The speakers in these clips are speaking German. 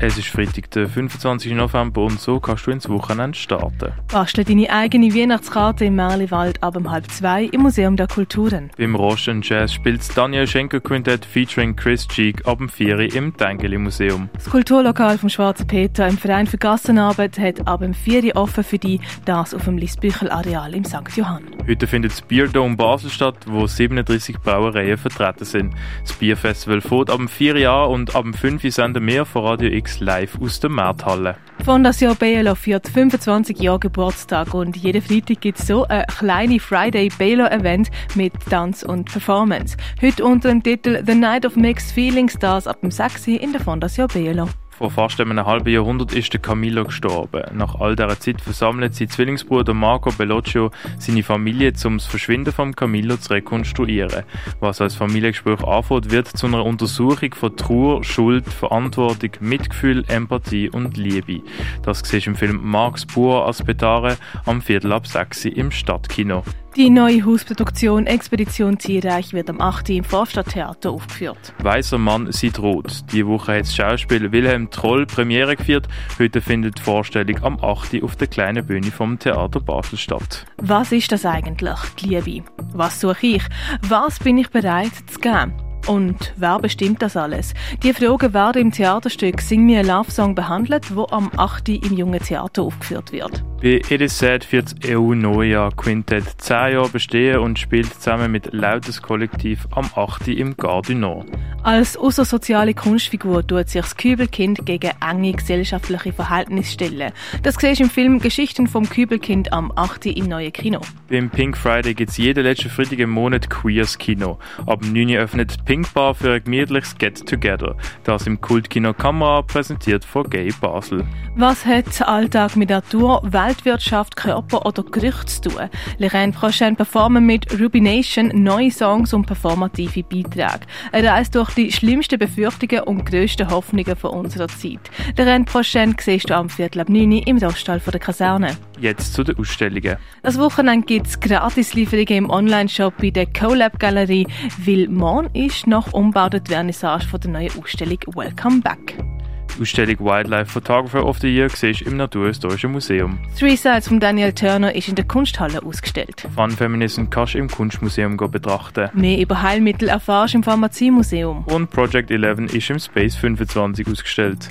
Es ist Freitag, der 25. November und so kannst du ins Wochenende starten. Bastle deine eigene Weihnachtskarte im Merliwald ab um halb zwei im Museum der Kulturen. Beim Roschen Jazz spielt Daniel Schenker Quintett featuring Chris Cheek ab dem 4 im Tengeli Museum. Das Kulturlokal vom Schwarzen Peter im Verein für Gassenarbeit hat ab dem 4 offen für die, das auf dem Lisbüchel Areal im St. Johann. Heute findet das Bierdome Basel statt, wo 37 Brauereien vertreten sind. Das Bierfestival fährt ab dem 4 an und ab dem 5 senden wir von Radio X live aus der Markthalle. Fondation Belo führt 25 Jahre Geburtstag und jeden Freitag gibt es so ein kleines Friday Belo Event mit Tanz und Performance. Heute unter dem Titel The Night of Mixed Feelings, das ab dem 6 in der Fondation Belo. Vor fast einem halben Jahrhundert ist der Camillo gestorben. Nach all dieser Zeit versammelt sein Zwillingsbruder Marco Bellocchio seine Familie, um das Verschwinden von Camillo zu rekonstruieren. Was als Familiengespräch anfängt, wird zu einer Untersuchung von Trauer, Schuld, Verantwortung, Mitgefühl, Empathie und Liebe. Das siehst im Film Marx Pur Aspetare am Viertel ab 6 im Stadtkino. Die neue Hausproduktion Expedition Tierreich wird am 8. im Vorstadttheater aufgeführt. Weißer Mann sieht rot. Die Woche hat das Schauspiel Wilhelm Troll Premiere geführt. Heute findet die Vorstellung am 8. auf der kleinen Bühne vom Theater Basel statt. Was ist das eigentlich, die Liebe? Was suche ich? Was bin ich bereit zu geben? Und wer bestimmt das alles? Die Fragen werden im Theaterstück Sing mir a Love Song behandelt, wo am 8. im Jungen Theater aufgeführt wird. Bei It Is Sad wird das EU Neujahr Quintett 10 Jahre bestehen und spielt zusammen mit Lautes Kollektiv am 8. im Gardinor. Als außersoziale Kunstfigur tut sich das Kübelkind gegen enge gesellschaftliche Verhältnisse stellen. Das siehst du im Film Geschichten vom Kübelkind am 8. im neuen Kino. Beim Pink Friday gibt es jeden letzten Freitag im Monat Queers Kino. Ab 9 Uhr öffnet Pink Bar für ein gemütliches Get Together. Das im Kultkino Kamera präsentiert von Gay Basel. Was hat Alltag mit Natur, Weltwirtschaft, Körper oder Gerücht zu tun? Lorraine Prochain performen mit Rubination neue Songs und performative Beiträge. Er reist durch die schlimmsten Befürchtungen und grössten Hoffnungen von unserer Zeit. Lorraine Prochain siehst du am Viertel ab 9 Uhr im Roststall der Kaserne. Jetzt zu den Ausstellungen. Das Wochenende gibt es Gratislieferungen im Online-Shop bei der CoLab Galerie, weil morgen ist noch umgebaut die Vernissage von der neuen Ausstellung Welcome Back. Die Ausstellung Wildlife Photographer of the Year siehst im Naturhistorischen Museum. Three Sides von Daniel Turner ist in der Kunsthalle ausgestellt. Fun Feminism kannst du im Kunstmuseum betrachten. Mehr über Heilmittel erfährst du im Pharmaziemuseum. Und Project 11 ist im Space 25 ausgestellt.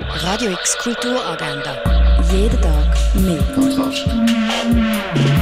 Radio X Kulturagenda. Jeden Tag mehr. Kontrast.